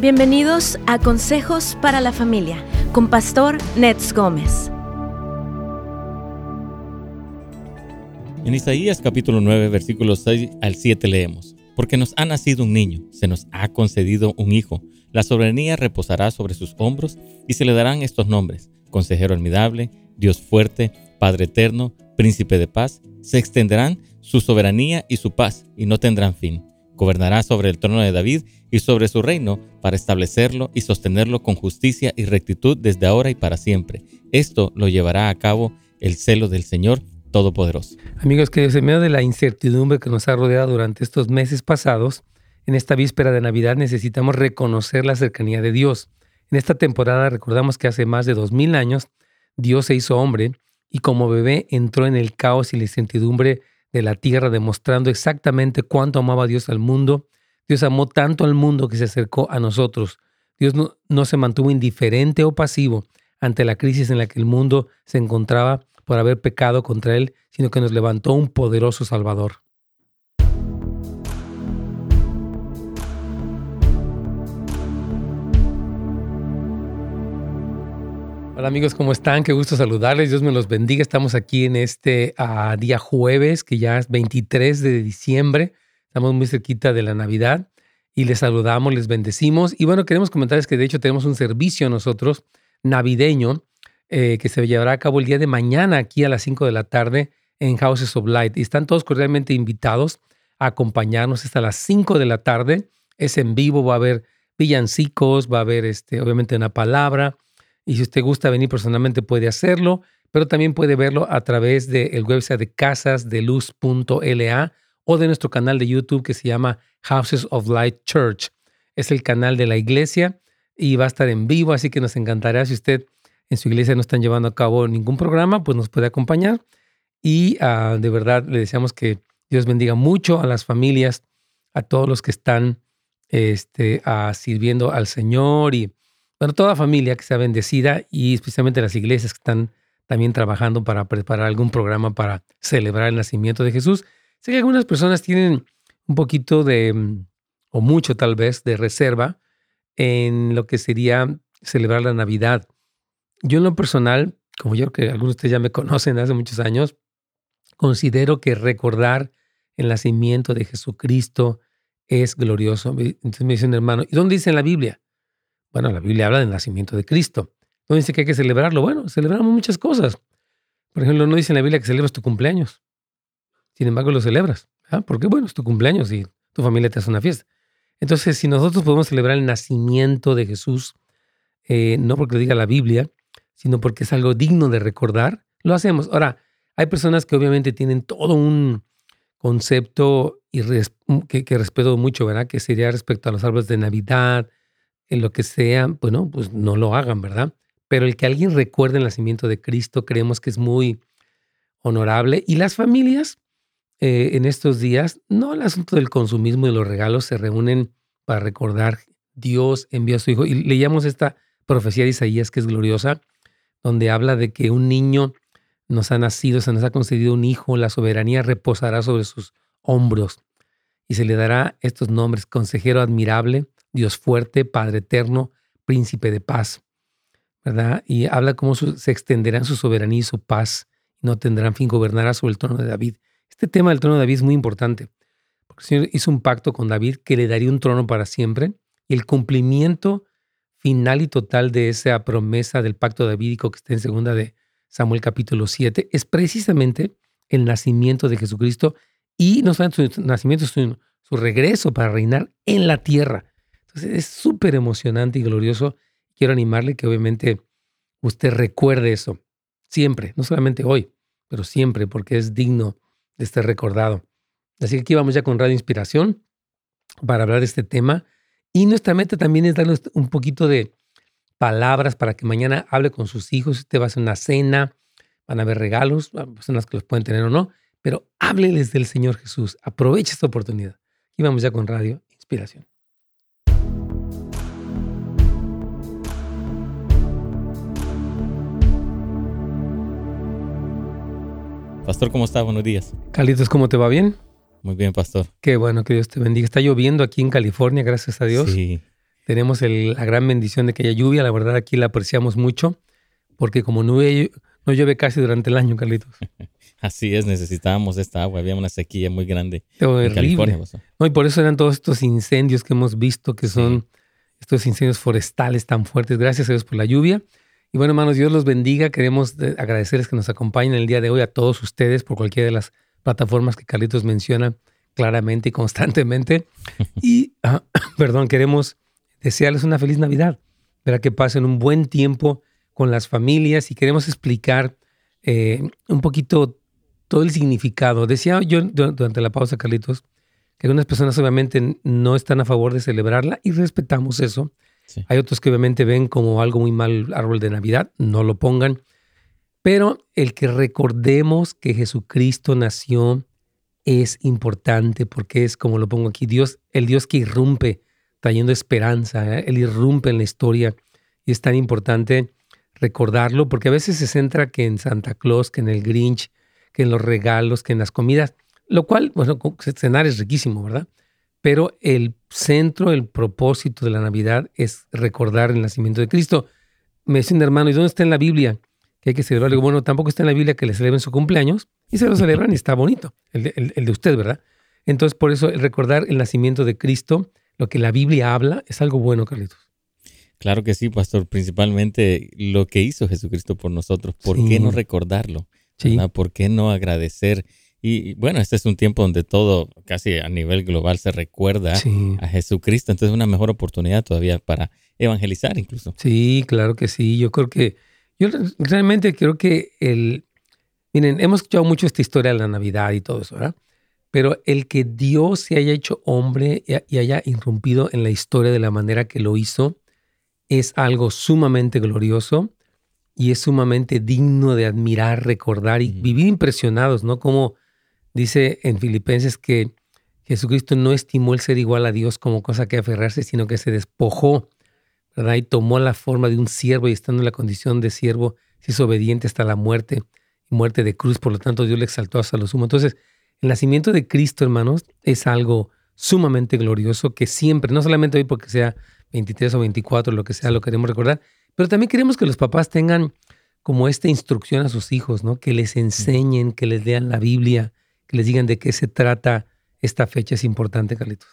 Bienvenidos a Consejos para la Familia con Pastor Nets Gómez. En Isaías capítulo 9 versículos 6 al 7 leemos, Porque nos ha nacido un niño, se nos ha concedido un hijo, la soberanía reposará sobre sus hombros y se le darán estos nombres, Consejero admirable, Dios fuerte, Padre eterno, Príncipe de paz, se extenderán su soberanía y su paz y no tendrán fin Gobernará sobre el trono de David y sobre su reino para establecerlo y sostenerlo con justicia y rectitud desde ahora y para siempre. Esto lo llevará a cabo el celo del Señor Todopoderoso. Amigos que en medio de la incertidumbre que nos ha rodeado durante estos meses pasados, en esta víspera de Navidad necesitamos reconocer la cercanía de Dios. En esta temporada recordamos que hace más de dos mil años Dios se hizo hombre y como bebé entró en el caos y la incertidumbre de la tierra, demostrando exactamente cuánto amaba Dios al mundo. Dios amó tanto al mundo que se acercó a nosotros. Dios no, no se mantuvo indiferente o pasivo ante la crisis en la que el mundo se encontraba por haber pecado contra Él, sino que nos levantó un poderoso Salvador. Hola amigos, ¿cómo están? Qué gusto saludarles. Dios me los bendiga. Estamos aquí en este ah, día jueves, que ya es 23 de diciembre. Estamos muy cerquita de la Navidad y les saludamos, les bendecimos. Y bueno, queremos comentarles que de hecho tenemos un servicio nosotros navideño eh, que se llevará a cabo el día de mañana aquí a las 5 de la tarde en Houses of Light. Y están todos cordialmente invitados a acompañarnos hasta las 5 de la tarde. Es en vivo, va a haber villancicos, va a haber este, obviamente una palabra y si usted gusta venir personalmente puede hacerlo, pero también puede verlo a través del website de casasdeluz.la o de nuestro canal de YouTube que se llama Houses of Light Church. Es el canal de la iglesia y va a estar en vivo, así que nos encantará si usted en su iglesia no están llevando a cabo ningún programa, pues nos puede acompañar. Y ah, de verdad le deseamos que Dios bendiga mucho a las familias, a todos los que están este, ah, sirviendo al Señor y bueno, toda familia que sea bendecida y especialmente las iglesias que están también trabajando para preparar algún programa para celebrar el nacimiento de Jesús. Sé que algunas personas tienen un poquito de, mm, o mucho tal vez, de reserva en lo que sería celebrar la Navidad. Yo en lo personal, como yo que algunos de ustedes ya me conocen hace muchos años, considero que recordar el nacimiento de Jesucristo es glorioso. Entonces me dicen, hermano, ¿y dónde dice en la Biblia? Bueno, la Biblia habla del nacimiento de Cristo. ¿No dice que hay que celebrarlo? Bueno, celebramos muchas cosas. Por ejemplo, no dice en la Biblia que celebras tu cumpleaños. Sin embargo, lo celebras. Porque, bueno, es tu cumpleaños y tu familia te hace una fiesta. Entonces, si nosotros podemos celebrar el nacimiento de Jesús, eh, no porque lo diga la Biblia, sino porque es algo digno de recordar, lo hacemos. Ahora, hay personas que obviamente tienen todo un concepto y que, que, respeto mucho, ¿verdad? Que sería respecto a los árboles de Navidad, en lo que sea, bueno, pues no lo hagan, ¿verdad? Pero el que alguien recuerde el nacimiento de Cristo creemos que es muy honorable. Y las familias eh, en estos días, no el asunto del consumismo y los regalos, se reúnen para recordar Dios envió a su Hijo. Y leíamos esta profecía de Isaías que es gloriosa, donde habla de que un niño nos ha nacido, se nos ha concedido un hijo, la soberanía reposará sobre sus hombros y se le dará estos nombres, consejero admirable, Dios fuerte, Padre eterno, príncipe de paz. ¿Verdad? Y habla cómo se extenderán su soberanía y su paz y no tendrán fin, gobernará sobre el trono de David. Este tema del trono de David es muy importante, porque el Señor hizo un pacto con David que le daría un trono para siempre y el cumplimiento final y total de esa promesa del pacto davídico que está en segunda de Samuel capítulo 7 es precisamente el nacimiento de Jesucristo y no solamente su nacimiento, sino su regreso para reinar en la tierra. Es súper emocionante y glorioso. Quiero animarle que obviamente usted recuerde eso siempre, no solamente hoy, pero siempre, porque es digno de estar recordado. Así que aquí vamos ya con Radio Inspiración para hablar de este tema. Y nuestra meta también es darle un poquito de palabras para que mañana hable con sus hijos. Usted va a hacer una cena, van a haber regalos, personas que los pueden tener o no, pero hábleles del Señor Jesús. Aproveche esta oportunidad. Y vamos ya con Radio Inspiración. Pastor, ¿cómo está? Buenos días. Carlitos, ¿cómo te va bien? Muy bien, pastor. Qué bueno, que Dios te bendiga. Está lloviendo aquí en California, gracias a Dios. Sí. tenemos la gran bendición de que haya lluvia. La verdad, aquí la apreciamos mucho, porque como no, no llueve casi durante el año, Carlitos. Así es, necesitábamos esta agua. Había una sequía muy grande en California. No, y por eso eran todos estos incendios que hemos visto, que son estos incendios forestales tan fuertes. Gracias a Dios por la lluvia. Y bueno, hermanos, Dios los bendiga. Queremos agradecerles que nos acompañen el día de hoy a todos ustedes por cualquiera de las plataformas que Carlitos menciona claramente y constantemente. Y, ah, perdón, queremos desearles una feliz Navidad. Para que pasen un buen tiempo con las familias y queremos explicar eh, un poquito todo el significado. Decía yo durante la pausa, Carlitos, que algunas personas obviamente no están a favor de celebrarla y respetamos eso. Hay otros que obviamente ven como algo muy mal árbol de Navidad, no lo pongan. Pero el que recordemos que Jesucristo nació es importante porque es como lo pongo aquí, Dios, el Dios que irrumpe trayendo esperanza, ¿eh? Él irrumpe en la historia y es tan importante recordarlo porque a veces se centra que en Santa Claus, que en el Grinch, que en los regalos, que en las comidas, lo cual, bueno, cenar es riquísimo, ¿verdad? Pero el centro, el propósito de la Navidad es recordar el nacimiento de Cristo. Me dice un hermano, ¿y dónde está en la Biblia que hay que celebrar? Digo, bueno, tampoco está en la Biblia que le celebren su cumpleaños y se lo celebran y está bonito, el de, el de usted, ¿verdad? Entonces, por eso el recordar el nacimiento de Cristo, lo que la Biblia habla, es algo bueno, Carlitos. Claro que sí, pastor. Principalmente lo que hizo Jesucristo por nosotros. ¿Por qué no recordarlo? ¿Por qué no agradecer? Y, bueno, este es un tiempo donde todo, casi a nivel global, se recuerda a Jesucristo. Entonces es una mejor oportunidad todavía para evangelizar incluso. Sí, claro que sí. Yo creo que, yo realmente creo que el, miren, hemos escuchado mucho esta historia de la Navidad y todo eso, ¿verdad? Pero el que Dios se haya hecho hombre y haya irrumpido en la historia de la manera que lo hizo, es algo sumamente glorioso y es sumamente digno de admirar, recordar y vivir impresionados, ¿no? Como dice en Filipenses que Jesucristo no estimó el ser igual a Dios como cosa que aferrarse, sino que se despojó, ¿verdad? Y tomó la forma de un siervo y estando en la condición de siervo, se hizo obediente hasta la muerte y muerte de cruz, por lo tanto Dios le exaltó hasta lo sumo. Entonces, el nacimiento de Cristo, hermanos, es algo sumamente glorioso que siempre, no solamente hoy porque sea 23 o 24, lo que sea, lo queremos recordar. Pero también queremos que los papás tengan como esta instrucción a sus hijos, ¿no? Que les enseñen, que les lean la Biblia, que les digan de qué se trata esta fecha. Es importante, Carlitos.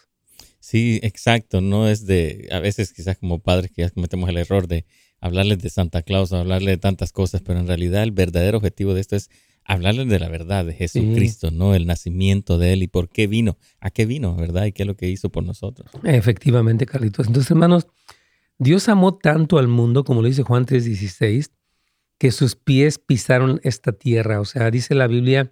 Sí, exacto. No es de, a veces quizás como padres que ya cometemos el error de hablarles de Santa Claus, hablarles de tantas cosas, pero en realidad el verdadero objetivo de esto es hablarles de la verdad, de Jesucristo, ¿no? El nacimiento de Él y por qué vino, a qué vino, ¿verdad? Y qué es lo que hizo por nosotros. Efectivamente, Carlitos. Entonces, hermanos, Dios amó tanto al mundo, como lo dice Juan 3:16, que sus pies pisaron esta tierra. O sea, dice la Biblia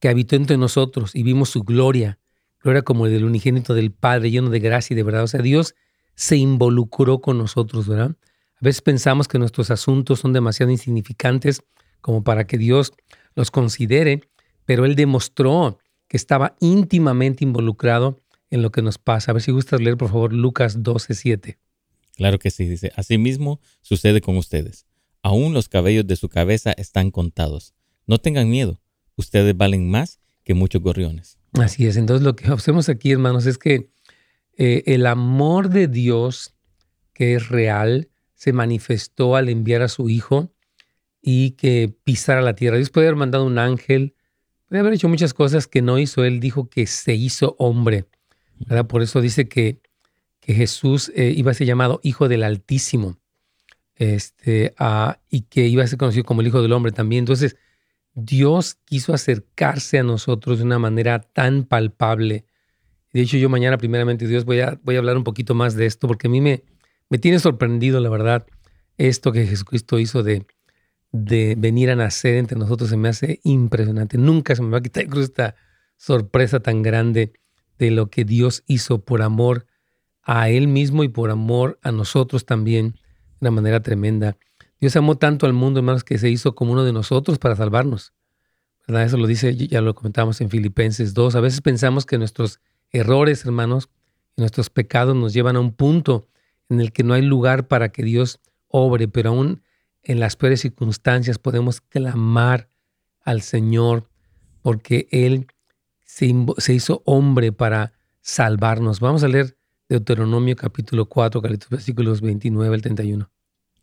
que habitó entre nosotros y vimos su gloria, gloria como el del unigénito del Padre, lleno de gracia y de verdad. O sea, Dios se involucró con nosotros, ¿verdad? A veces pensamos que nuestros asuntos son demasiado insignificantes como para que Dios los considere, pero él demostró que estaba íntimamente involucrado en lo que nos pasa. A ver si gustas leer, por favor, Lucas 12, 7. Claro que sí, dice, asimismo sucede con ustedes. Aún los cabellos de su cabeza están contados. No tengan miedo, ustedes valen más que muchos gorriones. Así es, entonces lo que observamos aquí, hermanos, es que eh, el amor de Dios, que es real, se manifestó al enviar a su Hijo y que pisara la tierra. Dios puede haber mandado un ángel, puede haber hecho muchas cosas que no hizo. Él dijo que se hizo hombre. Por eso dice que, que Jesús eh, iba a ser llamado Hijo del Altísimo este, y que iba a ser conocido como el Hijo del Hombre también. Entonces, Dios quiso acercarse a nosotros de una manera tan palpable. De hecho, yo mañana, primeramente, Dios, voy a, voy a hablar un poquito más de esto, porque a mí me, me tiene sorprendido, la verdad, esto que Jesucristo hizo de, de venir a nacer entre nosotros se me hace impresionante. Nunca se me va a quitar esta sorpresa tan grande de lo que Dios hizo por amor a Él mismo y por amor a nosotros también de una manera tremenda. Dios amó tanto al mundo, hermanos, que se hizo como uno de nosotros para salvarnos. ¿Verdad? Eso lo dice, ya lo comentamos en Filipenses 2. A veces pensamos que nuestros errores, hermanos, y nuestros pecados nos llevan a un punto en el que no hay lugar para que Dios obre, pero aún en las peores circunstancias podemos clamar al Señor porque Él se, hizo hombre para salvarnos. Vamos a leer Deuteronomio capítulo 4, versículos 29 al 31.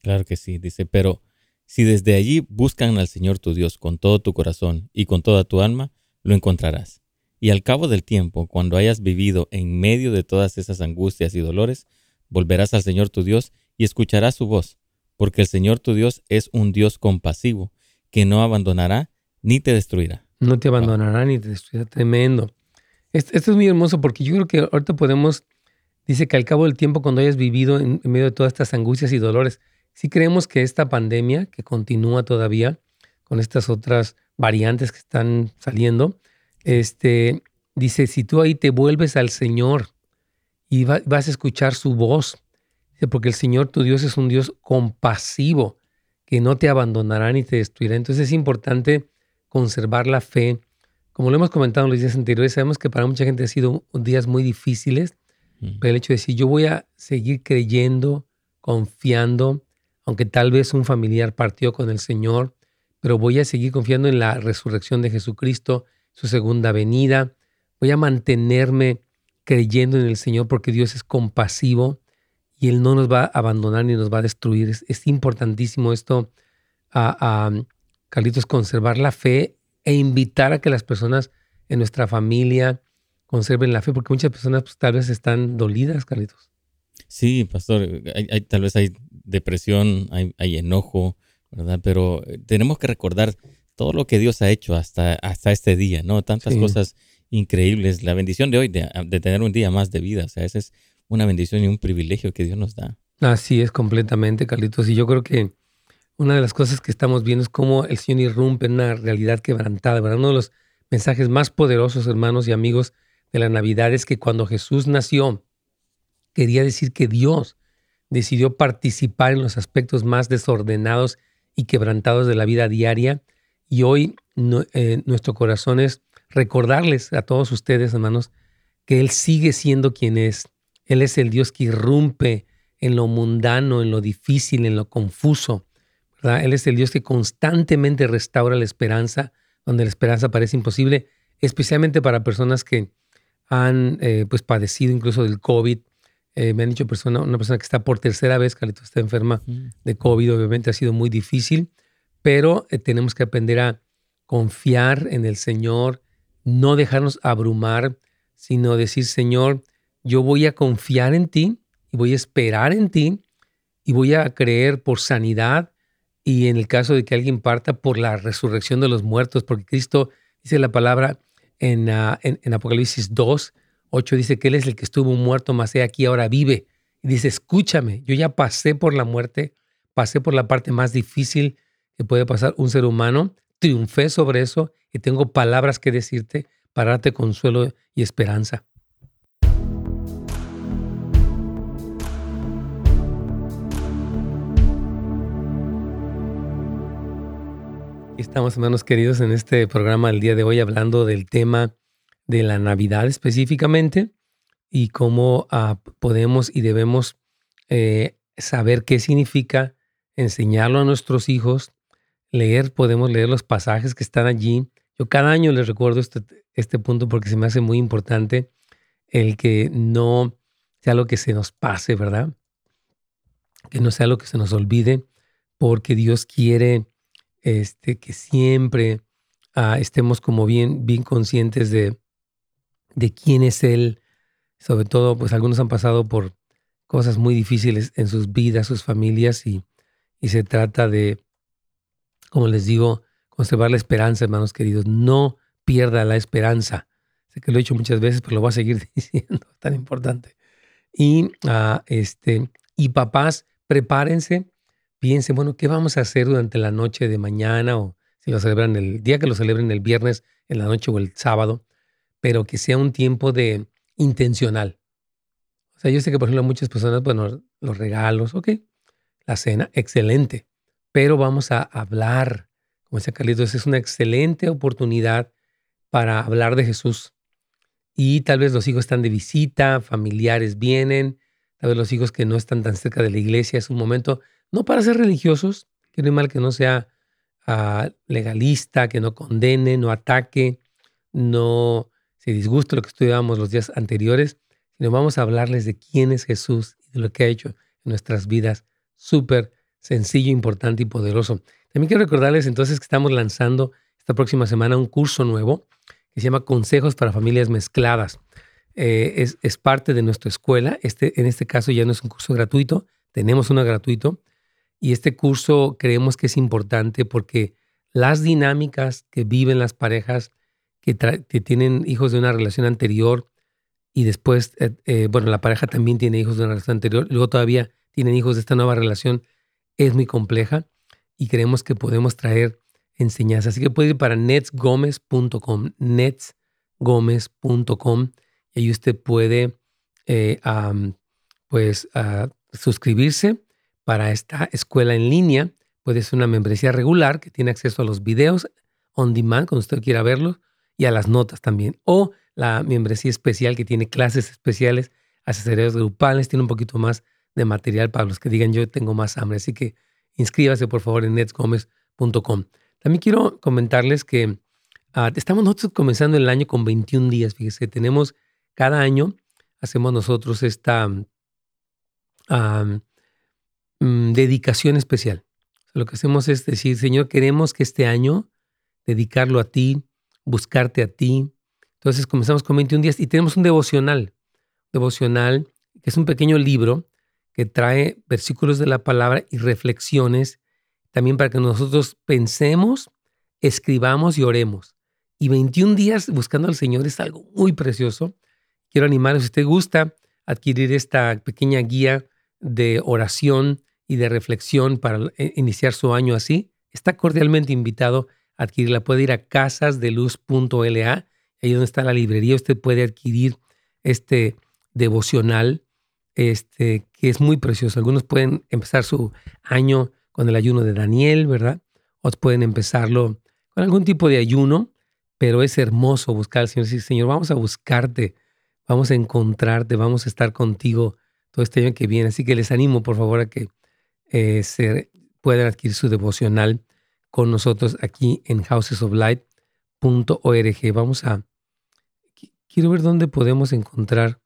Claro que sí, dice, pero si desde allí buscan al Señor tu Dios con todo tu corazón y con toda tu alma, lo encontrarás. Y al cabo del tiempo, cuando hayas vivido en medio de todas esas angustias y dolores, volverás al Señor tu Dios y escucharás su voz, porque el Señor tu Dios es un Dios compasivo, que no abandonará ni te destruirá. No te abandonará ni te destruirá. Tremendo. Esto, es muy hermoso porque yo creo que ahorita podemos, dice que al cabo del tiempo, cuando hayas vivido en, medio de todas estas angustias y dolores, si creemos que esta pandemia, que continúa todavía con estas otras variantes que están saliendo, este, dice, si tú ahí te vuelves al Señor y vas a escuchar su voz, porque el Señor tu Dios es un Dios compasivo, que no te abandonará ni te destruirá. Entonces es importante conservar la fe. Como lo hemos comentado en los días anteriores, sabemos que para mucha gente han sido días muy difíciles, mm. pero el hecho de decir, yo voy a seguir creyendo, confiando, aunque tal vez un familiar partió con el Señor, pero voy a seguir confiando en la resurrección de Jesucristo, su segunda venida. Voy a mantenerme creyendo en el Señor porque Dios es compasivo y Él no nos va a abandonar ni nos va a destruir. Es, importantísimo esto, a, Carlitos, conservar la fe e invitar a que las personas en nuestra familia conserven la fe, porque muchas personas pues, tal vez están dolidas, Carlitos. Sí, pastor, tal vez hay depresión, hay, enojo, ¿verdad? Pero eh, tenemos que recordar todo lo que Dios ha hecho hasta, hasta este día, ¿no? Tantas cosas increíbles. La bendición de hoy de, de, tener un día más de vida, o sea, esa es una bendición y un privilegio que Dios nos da. Así es, completamente, Carlitos. Y yo creo que una de las cosas que estamos viendo es cómo el Señor irrumpe en una realidad quebrantada, ¿verdad? Uno de los mensajes más poderosos, hermanos y amigos, de la Navidad es que cuando Jesús nació, quería decir que Dios decidió participar en los aspectos más desordenados y quebrantados de la vida diaria. Y hoy eh, nuestro corazón es recordarles a todos ustedes, hermanos, que Él sigue siendo quien es. Él es el Dios que irrumpe en lo mundano, en lo difícil, en lo confuso. Él es el Dios que constantemente restaura la esperanza, donde la esperanza parece imposible, especialmente para personas que han eh, pues padecido incluso del COVID, eh, me han dicho persona, una persona que está por tercera vez, Carlito, está enferma de COVID, obviamente ha sido muy difícil, pero eh, tenemos que aprender a confiar en el Señor, no dejarnos abrumar, sino decir, Señor, yo voy a confiar en ti y voy a esperar en ti y voy a creer por sanidad y en el caso de que alguien parta por la resurrección de los muertos, porque Cristo dice la palabra en, ah, en, en Apocalipsis 2, 8 dice que Él es el que estuvo muerto, mas he aquí ahora vive. Y dice, escúchame, yo ya pasé por la muerte, pasé por la parte más difícil que puede pasar un ser humano, triunfé sobre eso y tengo palabras que decirte para darte consuelo y esperanza. Estamos, hermanos queridos, en este programa el día de hoy hablando del tema de la Navidad específicamente y cómo ah, podemos y debemos eh, saber qué significa enseñarlo a nuestros hijos, leer, podemos leer los pasajes que están allí. Yo cada año les recuerdo este, este punto porque se me hace muy importante el que no sea lo que se nos pase, ¿verdad? Que no sea lo que se nos olvide, porque Dios quiere este, que siempre ah, estemos como bien, bien conscientes de, de quién es Él. Sobre todo, pues algunos han pasado por cosas muy difíciles en sus vidas, sus familias, y, y se trata de, como les digo, conservar la esperanza, hermanos queridos. No pierda la esperanza. Sé que lo he dicho muchas veces, pero lo voy a seguir diciendo, tan importante. Y, ah, este, y papás, prepárense, piensen, bueno, ¿qué vamos a hacer durante la noche de mañana o si lo celebran el día que lo celebren el viernes, en la noche o el sábado? Pero que sea un tiempo de intencional. O sea, yo sé que, por ejemplo, muchas personas, bueno, los regalos, ok, la cena, excelente, pero vamos a hablar, como decía Carlitos, es una excelente oportunidad para hablar de Jesús. Y tal vez los hijos están de visita, familiares vienen, tal vez los hijos que no están tan cerca de la iglesia, es un momento, no para ser religiosos, que no es mal que no sea ah, legalista, que no condene, no ataque, no se disgusta lo que estudiábamos los días anteriores, sino vamos a hablarles de quién es Jesús y de lo que ha hecho en nuestras vidas. Súper sencillo, importante y poderoso. También quiero recordarles entonces que estamos lanzando esta próxima semana un curso nuevo que se llama Consejos para Familias Mezcladas. Eh, es, es, parte de nuestra escuela. Este, en este caso ya no es un curso gratuito, tenemos uno gratuito. Y este curso creemos que es importante porque las dinámicas que viven las parejas que, tienen hijos de una relación anterior y después, eh, eh, bueno, la pareja también tiene hijos de una relación anterior, luego todavía tienen hijos de esta nueva relación, es muy compleja y creemos que podemos traer enseñanza. Así que puede ir para netsgomez.com, netsgomez.com y ahí usted puede eh, pues suscribirse para esta escuela en línea. Puede ser una membresía regular que tiene acceso a los videos on demand cuando usted quiera verlos y a las notas también. O la membresía especial que tiene clases especiales, asesorías grupales, tiene un poquito más de material para los que digan yo tengo más hambre. Así que inscríbase por favor en netsgomez.com. También quiero comentarles que ah, estamos nosotros comenzando el año con 21 días. Fíjese, tenemos cada año, hacemos nosotros esta mm, dedicación especial. lo que hacemos es decir, Señor, queremos que este año dedicarlo a ti, buscarte a ti. Entonces comenzamos con 21 días y tenemos un devocional. Devocional, que es un pequeño libro que trae versículos de la palabra y reflexiones también para que nosotros pensemos, escribamos y oremos. Y 21 días buscando al Señor es algo muy precioso. Quiero animarles, si usted gusta adquirir esta pequeña guía de oración y de reflexión para eh, iniciar su año así, está cordialmente invitado adquirirla. Puede ir a casasdeluz.la, ahí donde está la librería, usted puede adquirir este devocional, este, que es muy precioso. Algunos pueden empezar su año con el ayuno de Daniel, ¿verdad? Otros pueden empezarlo con algún tipo de ayuno, pero es hermoso buscar al Señor. Decir, Señor, vamos a buscarte, vamos a encontrarte, vamos a estar contigo todo este año que viene. Así que les animo, por favor, a que eh, se puedan adquirir su devocional con nosotros aquí en housesoflight.org. Vamos a, quiero ver dónde podemos encontrar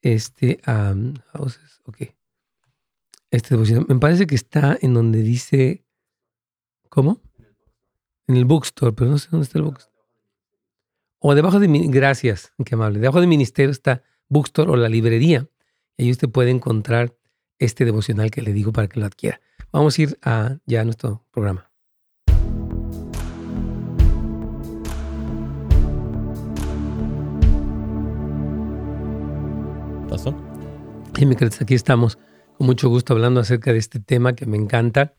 este houses, ok. Este Me parece que está en donde dice. ¿Cómo? En el bookstore, pero no sé dónde está el bookstore. O debajo de. Gracias, qué amable. Debajo del ministerio está bookstore o la librería. Y ahí usted puede encontrar este devocional que le digo para que lo adquiera. Vamos a ir a ya a nuestro programa. ¿Pasó? Mi aquí estamos mucho gusto hablando acerca de este tema que me encanta,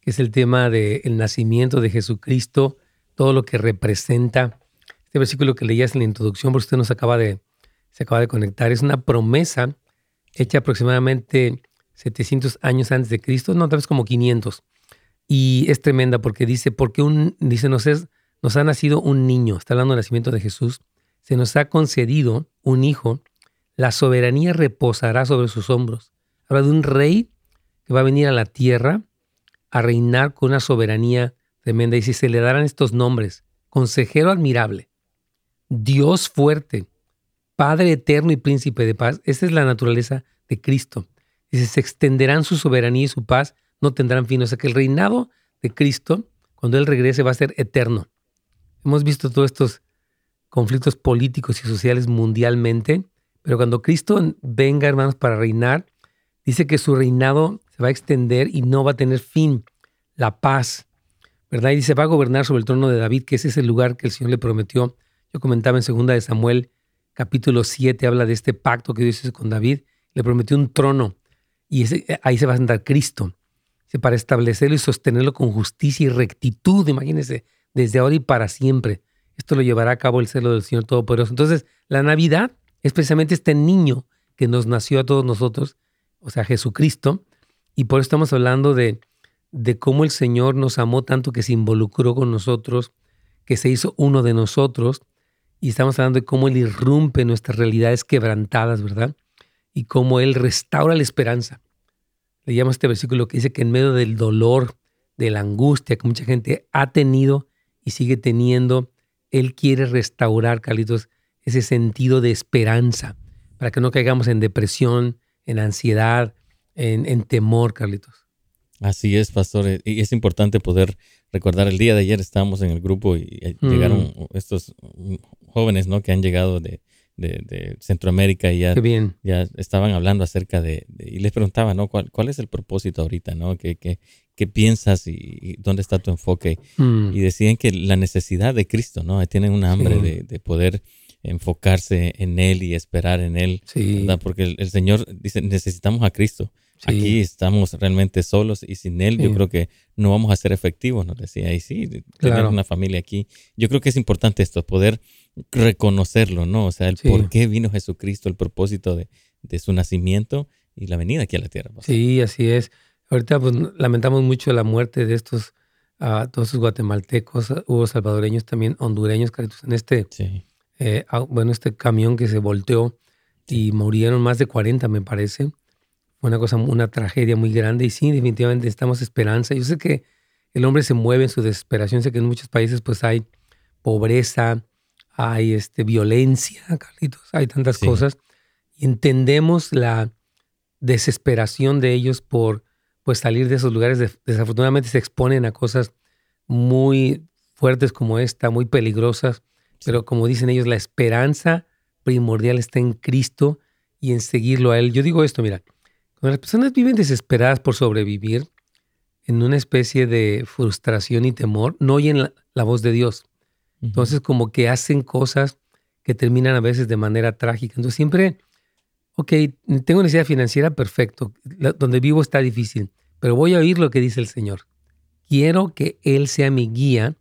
que es el tema del nacimiento de Jesucristo, todo lo que representa. Este versículo que leías en la introducción, por usted nos acaba de, se acaba de conectar, es una promesa hecha aproximadamente 700 años antes de Cristo, no, tal vez como 500. Y es tremenda porque dice, porque un, dice, nos, es, nos ha nacido un niño, está hablando del nacimiento de Jesús, se nos ha concedido un hijo, la soberanía reposará sobre sus hombros Habla de un rey que va a venir a la tierra a reinar con una soberanía tremenda. Y si se le darán estos nombres, consejero admirable, Dios fuerte, Padre eterno y príncipe de paz, esa es la naturaleza de Cristo. si se extenderán su soberanía y su paz, no tendrán fin. O sea que el reinado de Cristo, cuando Él regrese, va a ser eterno. Hemos visto todos estos conflictos políticos y sociales mundialmente, pero cuando Cristo venga, hermanos, para reinar, Dice que su reinado se va a extender y no va a tener fin. La paz, ¿verdad? Y dice, va a gobernar sobre el trono de David, que ese es el lugar que el Señor le prometió. Yo comentaba en segunda de Samuel, capítulo 7, habla de este pacto que Dios hizo con David. Le prometió un trono y ahí se va a sentar Cristo. para establecerlo y sostenerlo con justicia y rectitud, imagínense, desde ahora y para siempre. Esto lo llevará a cabo el celo del Señor Todopoderoso. Entonces, la Navidad es precisamente este niño que nos nació a todos nosotros o sea, Jesucristo, y por eso estamos hablando de, de cómo el Señor nos amó tanto que se involucró con nosotros, que se hizo uno de nosotros, y estamos hablando de cómo Él irrumpe nuestras realidades quebrantadas, ¿verdad? Y cómo Él restaura la esperanza. Leíamos este versículo que dice que en medio del dolor, de la angustia que mucha gente ha tenido y sigue teniendo, Él quiere restaurar, Carlitos, ese sentido de esperanza para que no caigamos en depresión, en ansiedad, en, en temor, Carlitos. Así es, pastor. eh, Y es importante poder recordar. El día de ayer estábamos en el grupo y eh, Mm. llegaron estos mm, jóvenes, ¿no? Que han llegado de, de- de Centroamérica y ya, bien. ya estaban hablando acerca de, de- y les preguntaba, ¿no? ¿Cuál, cuál es el propósito ahorita, ¿no? ¿Qué, qué, qué piensas y, y dónde está tu enfoque? Mm, Y decían que la necesidad de Cristo, ¿no? Tienen un hambre Sí. de, de poder enfocarse en Él y esperar en Él, sí, ¿verdad? Porque el, el Señor dice, necesitamos a Cristo. sí, Aquí estamos realmente solos y sin Él yo creo que no vamos a ser efectivos, nos decía. Y sí, tener Claro. una familia aquí. Yo creo que es importante esto, poder reconocerlo, ¿no? O sea, el por qué vino Jesucristo, el propósito de, de su nacimiento y la venida aquí a la tierra. pastor. Sí, así es. Ahorita pues, lamentamos mucho la muerte de estos, ah, todos estos guatemaltecos, hubo salvadoreños también, hondureños, en este, Sí, eh, au- bueno, este camión que se volteó y murieron más de 40, me parece. Fue una cosa, una tragedia muy grande y sí, definitivamente necesitamos esperanza. Yo sé que el hombre se mueve en su desesperación, sé que en muchos países pues hay pobreza, hay este, violencia, Carlitos, hay tantas Sí. cosas y entendemos la desesperación de ellos por pues salir de esos lugares. De- desafortunadamente se exponen a cosas muy fuertes como esta, muy peligrosas, pero como dicen ellos, la esperanza primordial está en Cristo y en seguirlo a Él. Yo digo esto, mira, cuando las personas viven desesperadas por sobrevivir en una especie de frustración y temor, no oyen la, la voz de Dios. Entonces como que hacen cosas que terminan a veces de manera trágica. Entonces siempre, ok, tengo necesidad financiera, perfecto. La- donde vivo está difícil, pero voy a oír lo que dice el Señor. Quiero que Él sea mi guía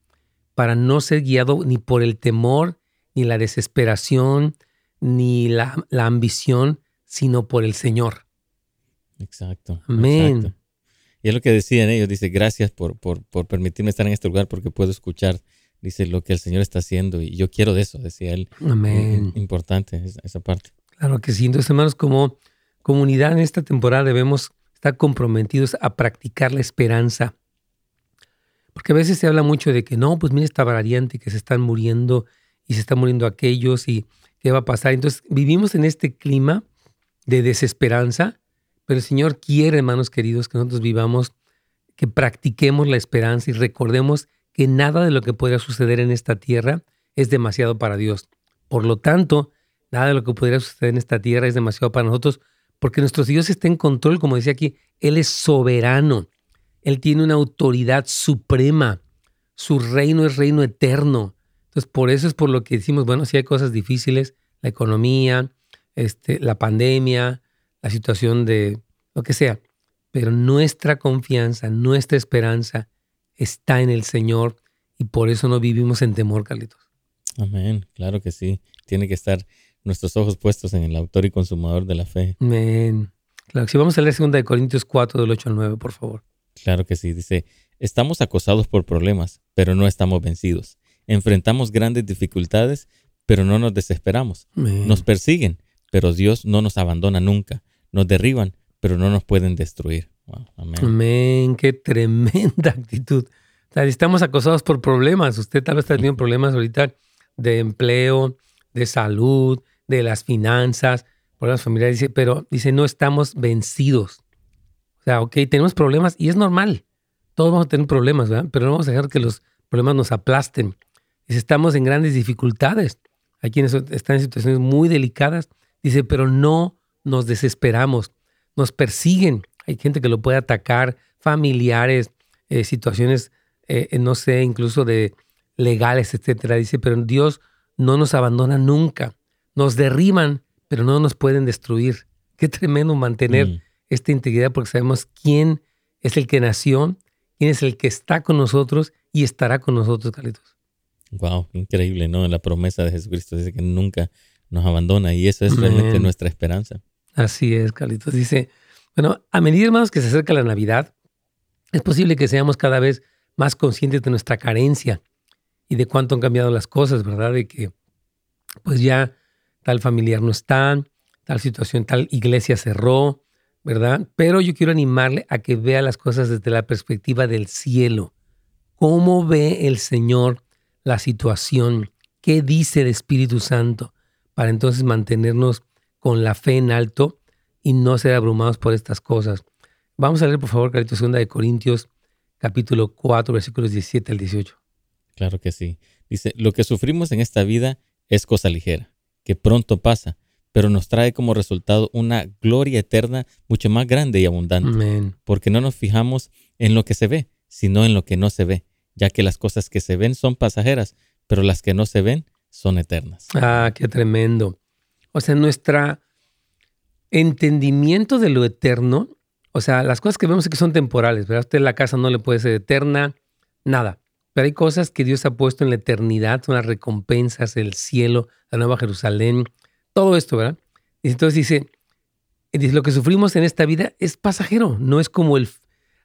para no ser guiado ni por el temor, ni la desesperación, ni la, la ambición, sino por el Señor. Exacto. Amén. exacto. Y es lo que decían ellos, dice, gracias por, por, por permitirme estar en este lugar porque puedo escuchar, dice, lo que el Señor está haciendo y yo quiero de eso, decía él. Amén. Importante esa, esa parte. Claro que sí. Entonces, hermanos, como comunidad en esta temporada debemos estar comprometidos a practicar la esperanza. Porque a veces se habla mucho de que no, pues mira esta variante que se están muriendo y se están muriendo aquellos y qué va a pasar. Entonces, vivimos en este clima de desesperanza, pero el Señor quiere, hermanos queridos, que nosotros vivamos, que practiquemos la esperanza y recordemos que nada de lo que podría suceder en esta tierra es demasiado para Dios. Por lo tanto, nada de lo que podría suceder en esta tierra es demasiado para nosotros, porque nuestro Dios está en control, como decía aquí, Él es soberano, Él tiene una autoridad suprema, su reino es reino eterno. Entonces, por eso es por lo que decimos, bueno, si hay cosas difíciles, la economía, este, la pandemia, la situación de lo que sea, pero nuestra confianza, nuestra esperanza está en el Señor y por eso no vivimos en temor, Carlitos. Amén. Claro que sí. Tiene que estar nuestros ojos puestos en el autor y consumador de la fe. Amén. Claro, si vamos a leer 2 de Corintios 4 del 8 al 9, por favor. Claro que sí. Dice, estamos acosados por problemas, pero no estamos vencidos. Enfrentamos grandes dificultades, pero no nos desesperamos. Nos persiguen, pero Dios no nos abandona nunca. Nos derriban, pero no nos pueden destruir. Wow, amén. Amén, qué tremenda actitud. O sea, estamos acosados por problemas. Usted tal vez está teniendo problemas ahorita de empleo, de salud, de las finanzas, problemas familiares, dice, pero dice, no estamos vencidos. Sea, ok, tenemos problemas y es normal. Todos vamos a tener problemas, ¿verdad? Pero no vamos a dejar que los problemas nos aplasten. Dice, estamos en grandes dificultades. Hay quienes están en situaciones muy delicadas. Dice, pero no nos desesperamos. Nos persiguen. Hay gente que lo puede atacar, familiares, eh, situaciones, eh, no sé, incluso de legales, etcétera. Dice, pero Dios no nos abandona nunca. Nos derriban, pero no nos pueden destruir. Qué tremendo mantener Mm, esta integridad porque sabemos quién es el que nació, quién es el que está con nosotros y estará con nosotros, Carlitos. Wow, increíble, ¿no? La promesa de Jesucristo dice que nunca nos abandona y eso es realmente nuestra esperanza. Así es, Carlitos. Dice, bueno, a medida, hermanos, que se acerca la Navidad, es posible que seamos cada vez más conscientes de nuestra carencia y de cuánto han cambiado las cosas, ¿verdad? De que, pues ya tal familiar no está, tal situación, tal iglesia cerró, Pero yo quiero animarle a que vea las cosas desde la perspectiva del cielo. ¿Cómo ve el Señor la situación? ¿Qué dice el Espíritu Santo? Para entonces mantenernos con la fe en alto y no ser abrumados por estas cosas. Vamos a leer, por favor, Carlitos, 2 de Corintios, capítulo 4, versículos 17 al 18. Claro que sí. Dice, lo que sufrimos en esta vida es cosa ligera, que pronto pasa, pero nos trae como resultado una gloria eterna mucho más grande y abundante. Porque no nos fijamos en lo que se ve, sino en lo que no se ve, ya que las cosas que se ven son pasajeras, pero las que no se ven son eternas. Ah, qué tremendo. O sea, nuestro entendimiento de lo eterno, o sea, las cosas que vemos aquí son temporales, ¿verdad? Usted la casa no le puede ser eterna, nada. Pero hay cosas que Dios ha puesto en la eternidad, son las recompensas, el cielo, la nueva Jerusalén, todo esto, ¿verdad? Y entonces dice, dice, lo que sufrimos en esta vida es pasajero, no es como el,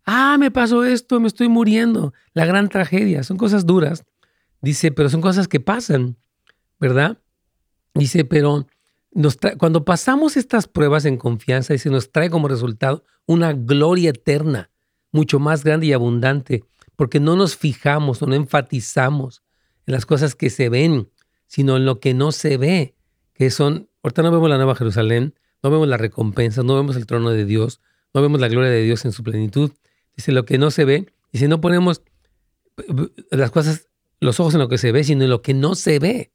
ah, me pasó esto, me estoy muriendo, la gran tragedia, son cosas duras. Dice, pero son cosas que pasan, ¿verdad? Dice, pero cuando pasamos estas pruebas en confianza, dice, nos trae como resultado una gloria eterna, mucho más grande y abundante, porque no nos fijamos o no enfatizamos en las cosas que se ven, sino en lo que no se ve, que son, ahorita no vemos la Nueva Jerusalén, no vemos la recompensa, no vemos el trono de Dios, no vemos la gloria de Dios en su plenitud. Dice lo que no se ve, y si no ponemos las cosas, los ojos en lo que se ve, sino en lo que no se ve.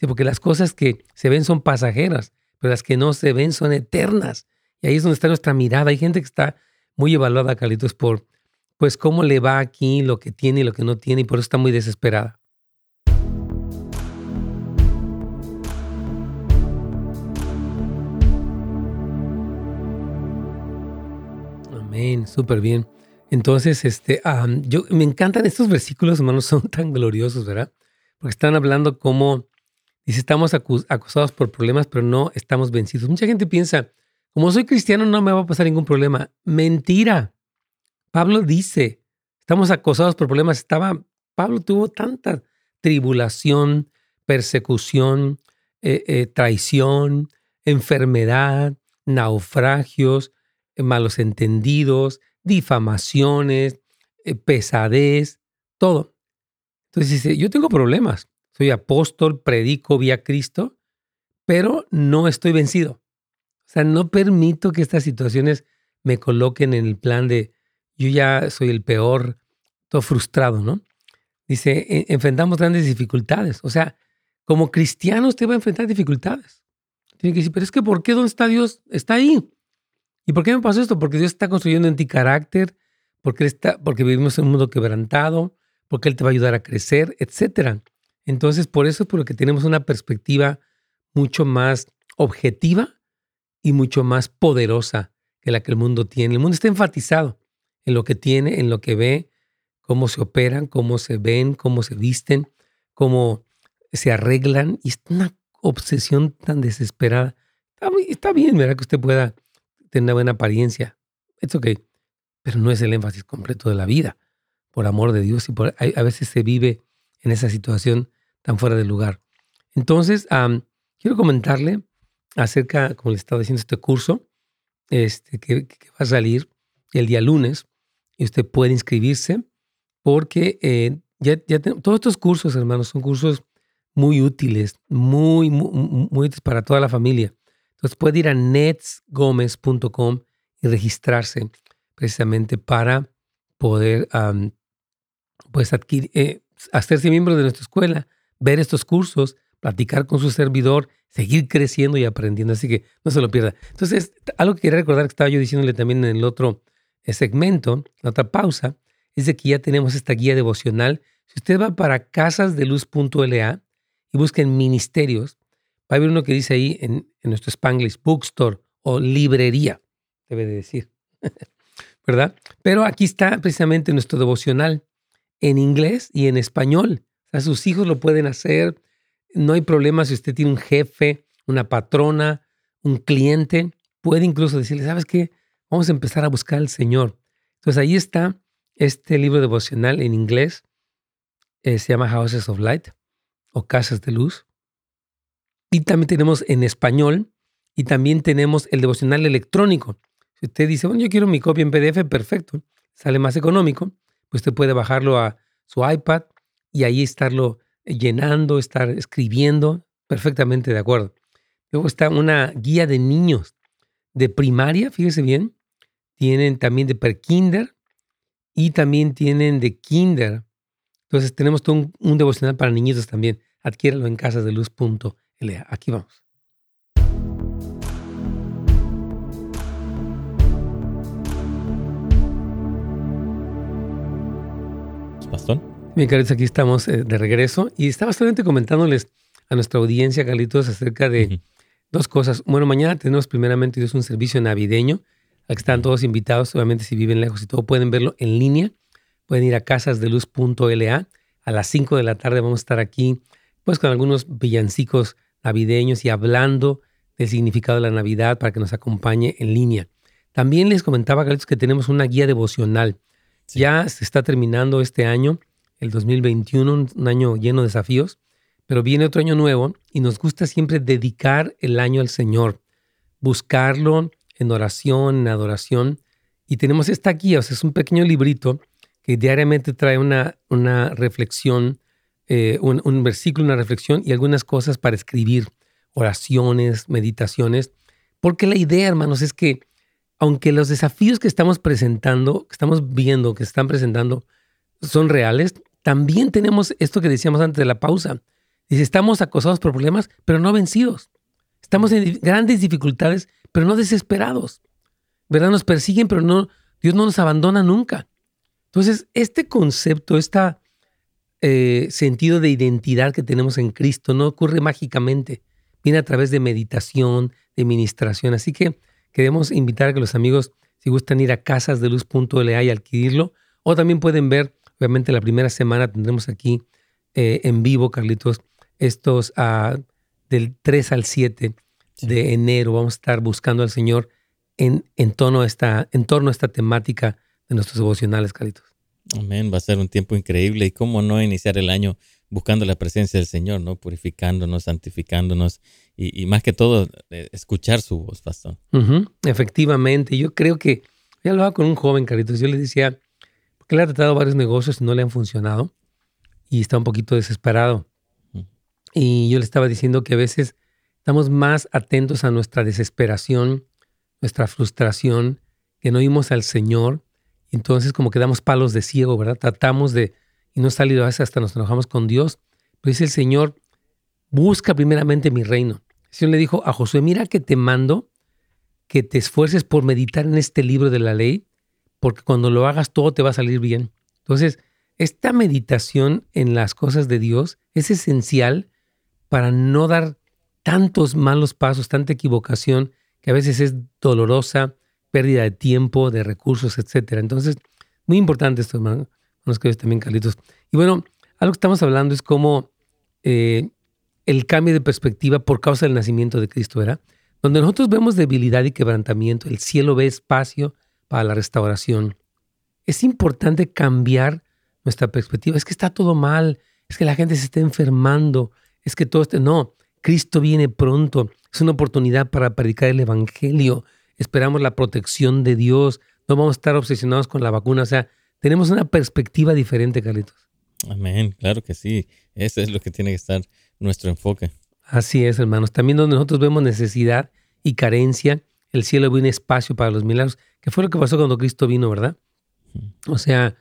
porque las cosas que se ven son pasajeras, pero las que no se ven son eternas. Y ahí es donde está nuestra mirada. Hay gente que está muy evaluada, Carlitos, por pues cómo le va aquí, lo que tiene y lo que no tiene, y por eso está muy desesperada. Amén, súper bien. Entonces, este, yo me encantan estos versículos, hermanos, son tan gloriosos, ¿verdad? Porque están hablando como, dice, estamos acusados por problemas, pero no estamos vencidos. Mucha gente piensa, como soy cristiano no me va a pasar ningún problema. Mentira. Pablo dice, estamos acosados por problemas. Estaba, Pablo tuvo tanta tribulación, persecución, eh, eh, traición, enfermedad, naufragios, malos entendidos, difamaciones, pesadez, todo. Entonces dice, yo tengo problemas. Soy apóstol, predico vía Cristo, pero no estoy vencido. O sea, no permito que estas situaciones me coloquen en el plan de yo ya soy el peor, todo frustrado, ¿no? Dice, e, enfrentamos grandes dificultades. O sea, como cristiano usted va a enfrentar dificultades. Tiene que decir, pero es que ¿por qué dónde está Dios? Está ahí. ¿Y por qué me pasó esto? Porque Dios está construyendo en ti carácter, porque, está, porque vivimos en un mundo quebrantado, porque Él te va a ayudar a crecer, etc. Entonces, por eso es por lo que tenemos una perspectiva mucho más objetiva y mucho más poderosa que la que el mundo tiene. El mundo está enfatizado en lo que tiene, en lo que ve, cómo se operan, cómo se ven, cómo se visten, cómo se arreglan. Y es una obsesión tan desesperada. Está, bien, ¿verdad? Que usted pueda tener una buena apariencia. Es ok. Pero no es el énfasis completo de la vida. Por amor de Dios. Y por, a, veces se vive en esa situación tan fuera de lugar. Entonces, quiero comentarle acerca, como le estaba diciendo, este curso este, que, va a salir el día lunes y usted puede inscribirse porque eh, ya, todos estos cursos, hermanos, son cursos muy útiles, muy, muy, útiles para toda la familia. Entonces puede ir a netsgomez.com y registrarse precisamente para poder pues eh, hacerse miembro de nuestra escuela, ver estos cursos, platicar con su servidor, seguir creciendo y aprendiendo. Así que no se lo pierda. Entonces, algo que quería recordar que estaba yo diciéndole también en el otro segmento, la otra pausa, es de que ya tenemos esta guía devocional. Si usted va para casasdeluz.la y busca en ministerios, va a haber uno que dice ahí en, nuestro Spanglish Bookstore o librería, debe de decir, ¿verdad? Pero aquí está precisamente nuestro devocional en inglés y en español. Sus hijos lo pueden hacer. No hay problema si usted tiene un jefe, una patrona, un cliente. Puede incluso decirle, ¿sabes qué? Vamos a empezar a buscar al Señor. Entonces ahí está este libro devocional en inglés. Eh, se llama Houses of Light o Casas de Luz. Y también tenemos en español y también tenemos el devocional electrónico. Si usted dice, bueno, yo quiero mi copia en PDF, perfecto, sale más económico, pues usted puede bajarlo a su iPad y ahí estarlo llenando, estar escribiendo, perfectamente de acuerdo. Luego está una guía de niños de primaria, fíjese bien. Tienen también de prekinder y también tienen de kinder. Entonces tenemos un, devocional para niñitos también. Adquiéralo en casasdeluz.la. Aquí vamos. Pastor. Bien, Carlitos, aquí estamos eh, de regreso y estaba solamente comentándoles a nuestra audiencia, Carlitos, acerca de dos cosas. Bueno, mañana tenemos primeramente un servicio navideño al que están todos invitados, obviamente si viven lejos y todo pueden verlo en línea. Pueden ir a casasdeluz.la. A las 5 de la tarde vamos a estar aquí pues con algunos villancicos navideños y hablando del significado de la Navidad para que nos acompañe en línea. También les comentaba, Carlitos, que tenemos una guía devocional. Ya se está terminando este año, el 2021, un año lleno de desafíos, pero viene otro año nuevo y nos gusta siempre dedicar el año al Señor, buscarlo en oración, en adoración. Y tenemos esta guía, o sea, es un pequeño librito que diariamente trae una, una reflexión, eh, un, versículo, una reflexión y algunas cosas para escribir, oraciones, meditaciones, porque la idea, hermanos, es que aunque los desafíos que estamos presentando, que estamos viendo, que están presentando, son reales, también tenemos esto que decíamos antes de la pausa. Dice, estamos acosados por problemas, pero no vencidos. Estamos en grandes dificultades, pero no desesperados. ¿Verdad? Nos persiguen, pero no, Dios no nos abandona nunca. Entonces, este concepto, este eh, sentido de identidad que tenemos en Cristo no ocurre mágicamente. Viene a través de meditación, de ministración. Así que queremos invitar a que los amigos, si gustan ir a casasdeluz.la y adquirirlo, o también pueden ver, obviamente la primera semana tendremos aquí eh, en vivo, Carlitos, estos uh, del 3 al 7 de enero. Vamos a estar buscando al Señor en, en, tono esta, en torno a esta temática de nuestros devocionales, Carlitos. Amén, va a ser un tiempo increíble y cómo no iniciar el año buscando la presencia del Señor, ¿no? Purificándonos, santificándonos y, más que todo, eh, escuchar su voz, pastor. Efectivamente, yo creo que, ya hablaba con un joven, Carlitos, yo le decía, porque le ha tratado varios negocios y no le han funcionado y está un poquito desesperado. Y yo le estaba diciendo que a veces estamos más atentos a nuestra desesperación, nuestra frustración, que no oímos al Señor. Entonces como que damos palos de ciego, ¿verdad? Tratamos de, y no salido a veces hasta nos enojamos con Dios. Pero dice el Señor, busca primeramente mi reino. El Señor le dijo a Josué, mira que te mando que te esfuerces por meditar en este libro de la ley, porque cuando lo hagas todo te va a salir bien. Entonces, esta meditación en las cosas de Dios es esencial para no dar tantos malos pasos, tanta equivocación, que a veces es dolorosa, pérdida de tiempo, de recursos, etc. Entonces, muy importante esto, hermano. Nos queridos también, Carlitos. Y bueno, algo que estamos hablando es cómo eh, el cambio de perspectiva por causa del nacimiento de Cristo, ¿verdad? Donde nosotros vemos debilidad y quebrantamiento, el cielo ve espacio para la restauración. Es importante cambiar nuestra perspectiva. Es que está todo mal, es que la gente se está enfermando, es que todo este, no, Cristo viene pronto, es una oportunidad para predicar el Evangelio, esperamos la protección de Dios, no vamos a estar obsesionados con la vacuna, o sea, tenemos una perspectiva diferente, Carlitos. Amén, claro que sí, eso es lo que tiene que estar nuestro enfoque. Así es, hermanos, también donde nosotros vemos necesidad y carencia, el cielo ve un espacio para los milagros, que fue lo que pasó cuando Cristo vino, ¿verdad? O sea,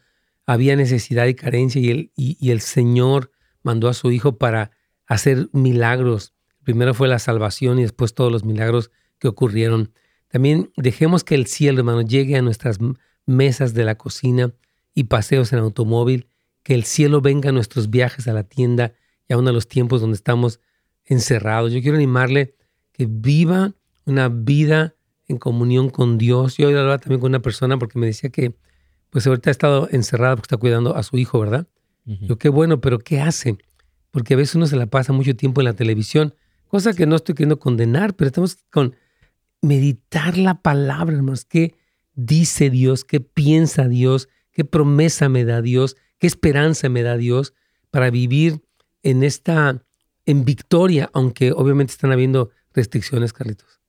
había necesidad y carencia y el, y el Señor mandó a su Hijo para hacer milagros. Primero fue la salvación y después todos los milagros que ocurrieron. También dejemos que el cielo, hermano, llegue a nuestras mesas de la cocina y paseos en automóvil, que el cielo venga a nuestros viajes a la tienda y aún a los tiempos donde estamos encerrados. Yo quiero animarle que viva una vida en comunión con Dios. Yo hablaba también con una persona porque me decía que pues ahorita ha estado encerrada porque está cuidando a su hijo, ¿verdad? Yo qué bueno, pero ¿qué hace? porque a veces uno se la pasa mucho tiempo en la televisión, cosa que no estoy queriendo condenar, pero estamos con meditar la palabra, hermanos, qué dice Dios, qué piensa Dios, qué promesa me da Dios, qué esperanza me da Dios para vivir en esta, en victoria, aunque obviamente están habiendo restricciones, Carlitos.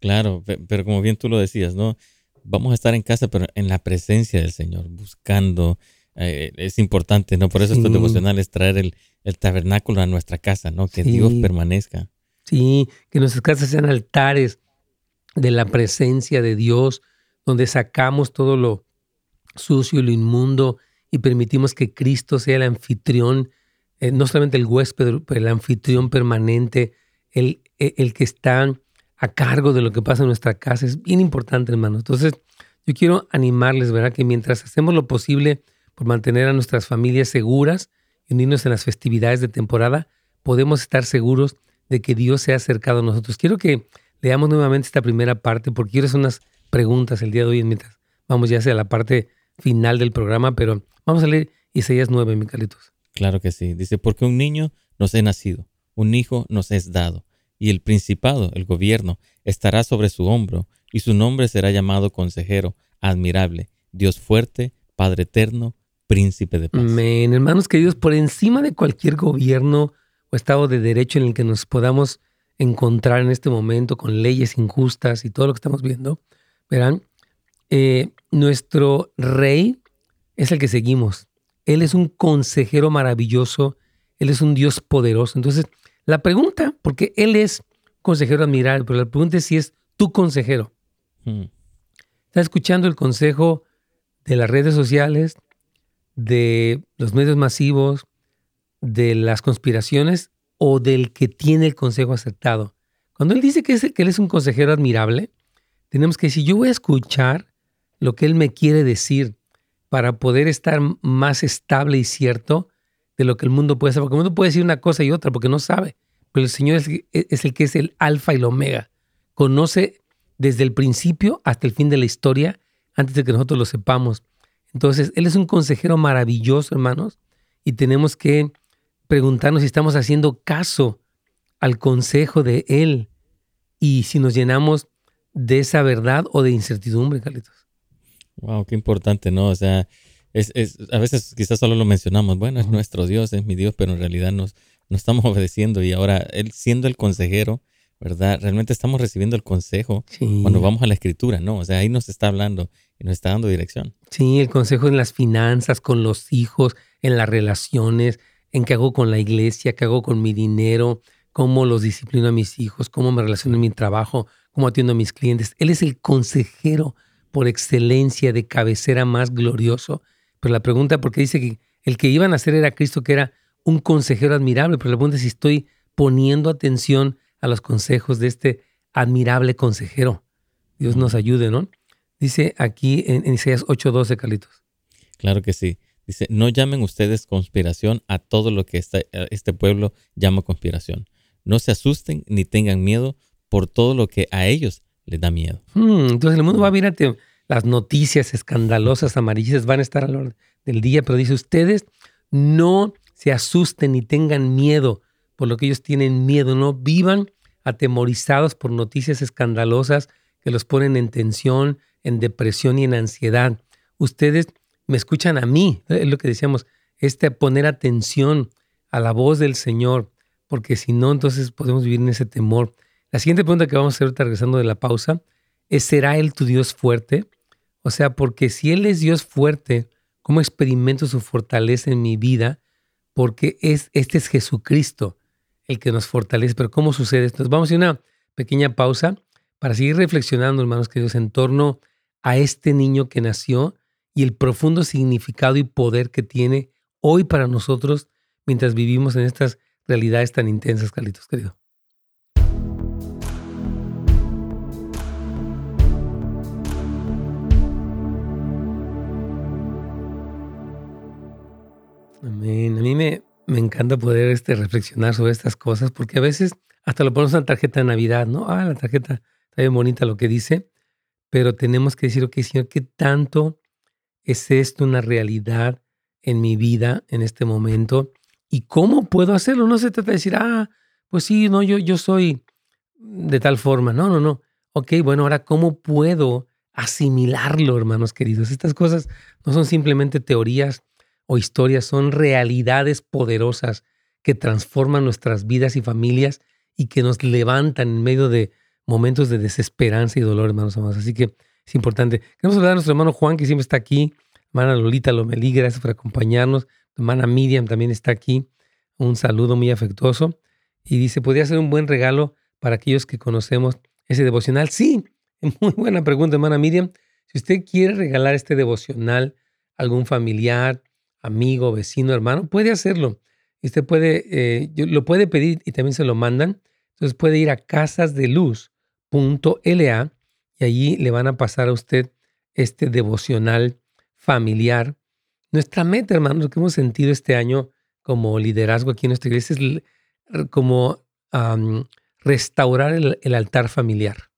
Claro, pero como bien tú lo decías, ¿no? Vamos a estar en casa, pero en la presencia del Señor, buscando, eh, es importante, ¿no? Por eso estos devocionales, traer el, el, tabernáculo a nuestra casa, ¿no? Que Dios permanezca. Sí, que nuestras casas sean altares de la presencia de Dios, donde sacamos todo lo sucio y lo inmundo y permitimos que Cristo sea el anfitrión, eh, no solamente el huésped, pero el anfitrión permanente, el, e, el que está a cargo de lo que pasa en nuestra casa. Es bien importante, hermano. Entonces, yo quiero animarles, ¿verdad? Que mientras hacemos lo posible por mantener a nuestras familias seguras y unirnos en las festividades de temporada, podemos estar seguros de que Dios se ha acercado a nosotros. Quiero que leamos nuevamente esta primera parte porque quiero hacer unas preguntas el día de hoy mientras vamos ya hacia la parte final del programa, pero vamos a leer Isaías 9, Micalitos. Claro que sí. Dice, porque un niño nos ha nacido, un hijo nos es dado, y el principado, el gobierno, estará sobre su hombro, y su nombre será llamado consejero, admirable, Dios fuerte, Padre eterno, príncipe de paz. Amén. Hermanos queridos, por encima de cualquier gobierno o estado de derecho en el que nos podamos encontrar en este momento con leyes injustas y todo lo que estamos viendo, verán, eh, nuestro rey es el que seguimos. Él es un consejero maravilloso, Él es un Dios poderoso. Entonces, la pregunta, porque Él es consejero admirable, pero la pregunta es si es tu consejero. Hmm. ¿Estás escuchando el consejo de las redes sociales, de los medios masivos, de las conspiraciones o del que tiene el consejo aceptado? Cuando Él dice que, que Él es un consejero admirable, tenemos que decir, yo voy a escuchar lo que Él me quiere decir para poder estar más estable y cierto de lo que el mundo puede hacer. Porque el mundo puede decir una cosa y otra porque no sabe. Pero el Señor es, es el que es el alfa y el omega. Conoce desde el principio hasta el fin de la historia antes de que nosotros lo sepamos. Entonces, Él es un consejero maravilloso, hermanos, y tenemos que preguntarnos si estamos haciendo caso al consejo de Él y si nos llenamos de esa verdad o de incertidumbre, Carlitos. Wow, qué importante, ¿no? O sea, es, es, a veces quizás solo lo mencionamos, bueno, es nuestro Dios, es mi Dios, pero en realidad nos, no estamos obedeciendo y ahora Él siendo el consejero, ¿verdad? Realmente estamos recibiendo el consejo cuando vamos a la escritura, ¿no? O sea, ahí nos está hablando y nos está dando dirección. Sí, el consejo en las finanzas, con los hijos, en las relaciones, en qué hago con la iglesia, qué hago con mi dinero, cómo los disciplino a mis hijos, cómo me relaciono en mi trabajo, cómo atiendo a mis clientes. Él es el consejero por excelencia de cabecera más glorioso. Pero la pregunta, porque dice que el que iban a hacer era Cristo, que era un consejero admirable, pero la pregunta es si estoy poniendo atención a los consejos de este admirable consejero. Dios nos ayude, ¿no? Dice aquí en, Isaías 8:12, Carlitos. Claro que sí. Dice, no llamen ustedes conspiración a todo lo que este pueblo llama conspiración. No se asusten ni tengan miedo por todo lo que a ellos les da miedo. Hmm, entonces el mundo va a ver las noticias escandalosas amarillas van a estar a la hora del día, pero dice ustedes no se asusten ni tengan miedo por lo que ellos tienen miedo, no vivan atemorizados por noticias escandalosas que los ponen en tensión, en depresión y en ansiedad. Ustedes me escuchan a mí, es lo que decíamos, este poner atención a la voz del Señor, porque si no, entonces podemos vivir en ese temor. La siguiente pregunta que vamos a hacer ahorita regresando de la pausa es, ¿será Él tu Dios fuerte? O sea, porque si Él es Dios fuerte, ¿cómo experimento su fortaleza en mi vida? Porque es, este es Jesucristo el que nos fortalece. Pero ¿cómo sucede esto? Vamos a una pequeña pausa para seguir reflexionando, hermanos queridos, en torno a este niño que nació y el profundo significado y poder que tiene hoy para nosotros mientras vivimos en estas realidades tan intensas, Carlitos, querido. Amén. A mí me, me encanta poder este, reflexionar sobre estas cosas porque a veces hasta lo ponemos en la tarjeta de Navidad, ¿no? Ah, la tarjeta está bien bonita lo que dice, pero tenemos que decir, ok, Señor, ¿qué tanto es esto una realidad en mi vida en este momento? ¿Y cómo puedo hacerlo? No se trata de decir, ah, pues sí, no, yo, yo soy de tal forma. No, no, no. Ok, bueno, ahora, ¿cómo puedo asimilarlo, hermanos queridos? Estas cosas no son simplemente teorías o historias son realidades poderosas que transforman nuestras vidas y familias y que nos levantan en medio de momentos de desesperanza y dolor, hermanos amados. Así que es importante. Queremos saludar a nuestro hermano Juan, que siempre está aquí. Hermana Lolita Lomelí, gracias por acompañarnos. hermana Miriam también está aquí. Un saludo muy afectuoso. Y dice, ¿podría ser un buen regalo para aquellos que conocemos ese devocional? Sí, muy buena pregunta, hermana Miriam. Si usted quiere regalar este devocional a algún familiar, amigo, vecino, hermano, puede hacerlo. Usted puede, eh, lo puede pedir y también se lo mandan. Entonces puede ir a casasdeluz.la y allí le van a pasar a usted este devocional familiar. Nuestra meta, hermanos, lo que hemos sentido este año como liderazgo aquí en nuestra iglesia es como restaurar el, altar familiar.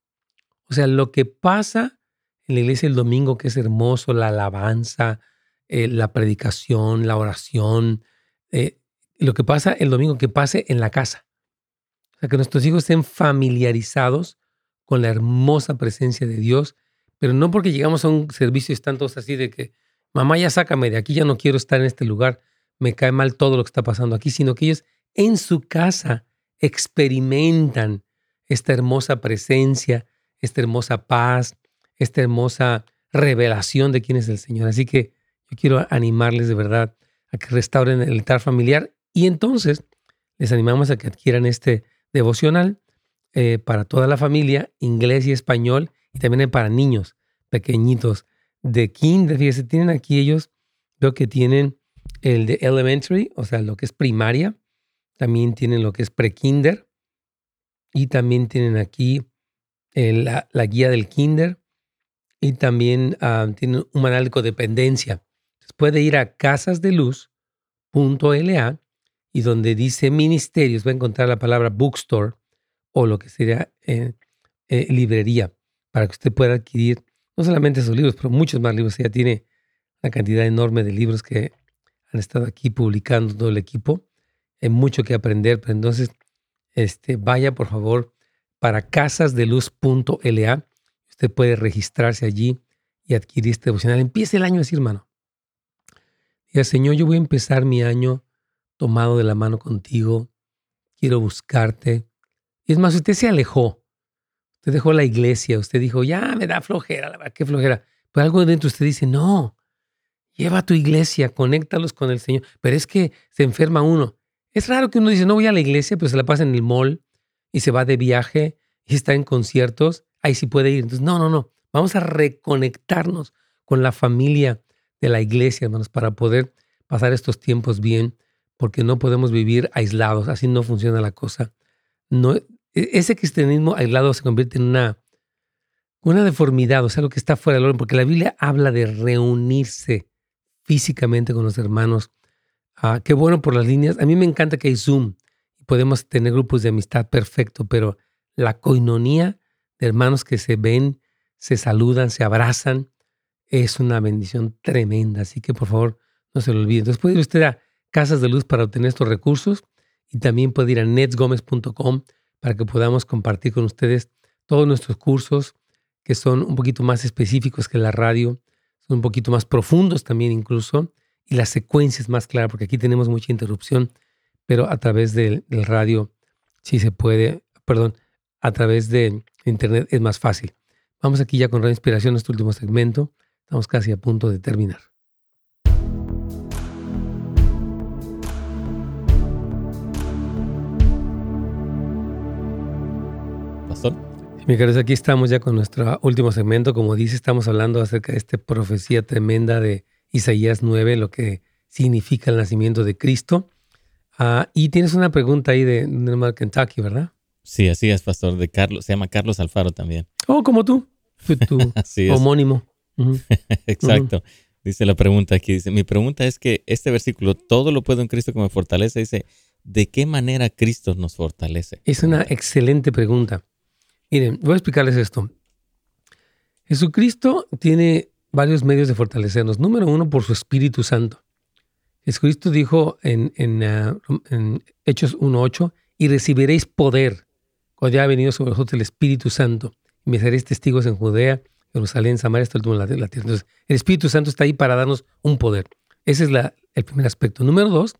O sea, lo que pasa en la iglesia el domingo, que es hermoso, la alabanza, eh, la predicación, la oración, eh, lo que pasa el domingo, que pase en la casa. O sea, que nuestros hijos estén familiarizados con la hermosa presencia de Dios, pero no porque llegamos a un servicio y están todos así de que, mamá, ya sácame de aquí, ya no quiero estar en este lugar, me cae mal todo lo que está pasando aquí, sino que ellos en su casa experimentan esta hermosa presencia, esta hermosa paz, esta hermosa revelación de quién es el Señor. Así que yo quiero animarles de verdad a que restauren el altar familiar y entonces les animamos a que adquieran este devocional eh, para toda la familia, inglés y español, y también para niños pequeñitos de kinder. Fíjense, tienen aquí ellos, veo que tienen el de elementary, o sea, lo que es primaria, también tienen lo que es pre-kinder y también tienen aquí la, guía del kinder y también ah, tienen un manual de codependencia. puede ir a casasdeluz.la y donde dice ministerios va a encontrar la palabra bookstore o lo que sería eh, eh, librería para que usted pueda adquirir no solamente esos libros, pero muchos más libros. Ella tiene una cantidad enorme de libros que han estado aquí publicando todo el equipo hay mucho que aprender, pero entonces este, vaya por favor para casasdeluz.la. Usted puede registrarse allí y adquirir este devocional. Empiece el año así, hermano. Diga, Señor, yo voy a empezar mi año tomado de la mano contigo. Quiero buscarte. Y es más, usted se alejó. Usted dejó la iglesia. Usted dijo, ya me da flojera, la verdad, qué flojera. Pero algo dentro usted dice, no, lleva a tu iglesia, conéctalos con el Señor. Pero es que se enferma uno. Es raro que uno dice, no voy a la iglesia, pero se la pasa en el mall y se va de viaje y está en conciertos. Ahí sí puede ir. Entonces, no, no, no. Vamos a reconectarnos con la familia de la iglesia, hermanos, para poder pasar estos tiempos bien, porque no podemos vivir aislados. Así no funciona la cosa. No, ese cristianismo aislado se convierte en una, una deformidad, o sea, lo que está fuera del orden, porque la Biblia habla de reunirse físicamente con los hermanos Ah, qué bueno por las líneas. A mí me encanta que hay Zoom y podemos tener grupos de amistad perfecto, pero la coinonía de hermanos que se ven, se saludan, se abrazan, es una bendición tremenda. Así que por favor, no se lo olviden. Entonces puede ir usted a Casas de Luz para obtener estos recursos y también puede ir a netsgomez.com para que podamos compartir con ustedes todos nuestros cursos que son un poquito más específicos que la radio, son un poquito más profundos también incluso y la secuencia es más clara, porque aquí tenemos mucha interrupción, pero a través del, radio sí se puede, perdón, a través de internet es más fácil. Vamos aquí ya con Radio Inspiración, nuestro último segmento. Estamos casi a punto de terminar. Pastor. Mi queridos, aquí estamos ya con nuestro último segmento. Como dice, estamos hablando acerca de esta profecía tremenda de Isaías 9, lo que significa el nacimiento de Cristo. Ah, y tienes una pregunta ahí de, de Kentucky, ¿verdad? Sí, así es, pastor, de Carlos. Se llama Carlos Alfaro también. Oh, como tú. Tu, homónimo. Exacto. Dice la pregunta aquí, dice, mi pregunta es que este versículo, todo lo puedo en Cristo que me fortalece, dice, ¿de qué manera Cristo nos fortalece? Es una excelente pregunta. Miren, voy a explicarles esto. Jesucristo tiene varios medios de fortalecernos. Número uno, por su Espíritu Santo. Jesucristo dijo en, en, uh, en Hechos 1.8, y recibiréis poder cuando haya venido sobre vosotros el Espíritu Santo. Y me seréis testigos en Judea, Jerusalén, Samaria, hasta el último de la tierra. Entonces, el Espíritu Santo está ahí para darnos un poder. Ese es la, el primer aspecto. Número dos,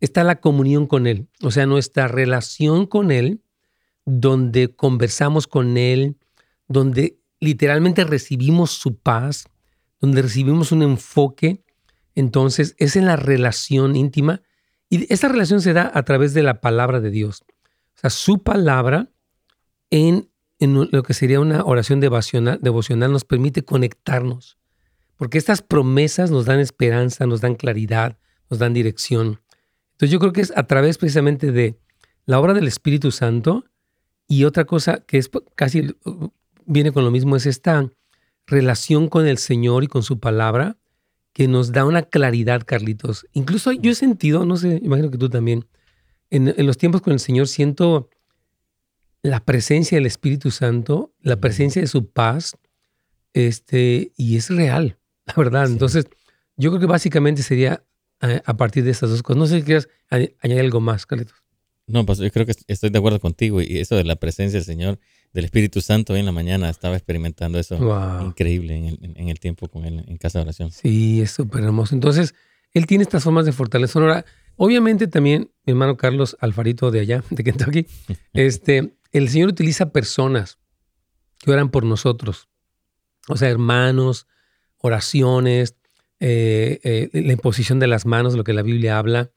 está la comunión con Él. O sea, nuestra relación con Él, donde conversamos con Él, donde literalmente recibimos su paz, donde recibimos un enfoque, entonces es en la relación íntima y esta relación se da a través de la palabra de Dios. O sea, su palabra en, en lo que sería una oración devocional, devocional nos permite conectarnos. Porque estas promesas nos dan esperanza, nos dan claridad, nos dan dirección. Entonces yo creo que es a través precisamente de la obra del Espíritu Santo y otra cosa que es casi viene con lo mismo es esta relación con el Señor y con su palabra que nos da una claridad, Carlitos. Incluso yo he sentido, no sé, imagino que tú también, en, en los tiempos con el Señor siento la presencia del Espíritu Santo, la presencia de su paz, este, y es real, la verdad. Entonces, yo creo que básicamente sería eh, a, partir de estas dos cosas. No sé si quieres añadir algo más, Carlitos. No, pues yo creo que estoy de acuerdo contigo y eso de la presencia del Señor, del Espíritu Santo hoy en la mañana estaba experimentando eso increíble en el, tiempo con él en casa de oración. Sí, es súper hermoso. Entonces, él tiene estas formas de fortalecer. Ahora, obviamente también mi hermano Carlos Alfarito de allá, de Kentucky, este, el Señor utiliza personas que oran por nosotros. O sea, hermanos, oraciones, eh, eh, la imposición de las manos, lo que la Biblia habla,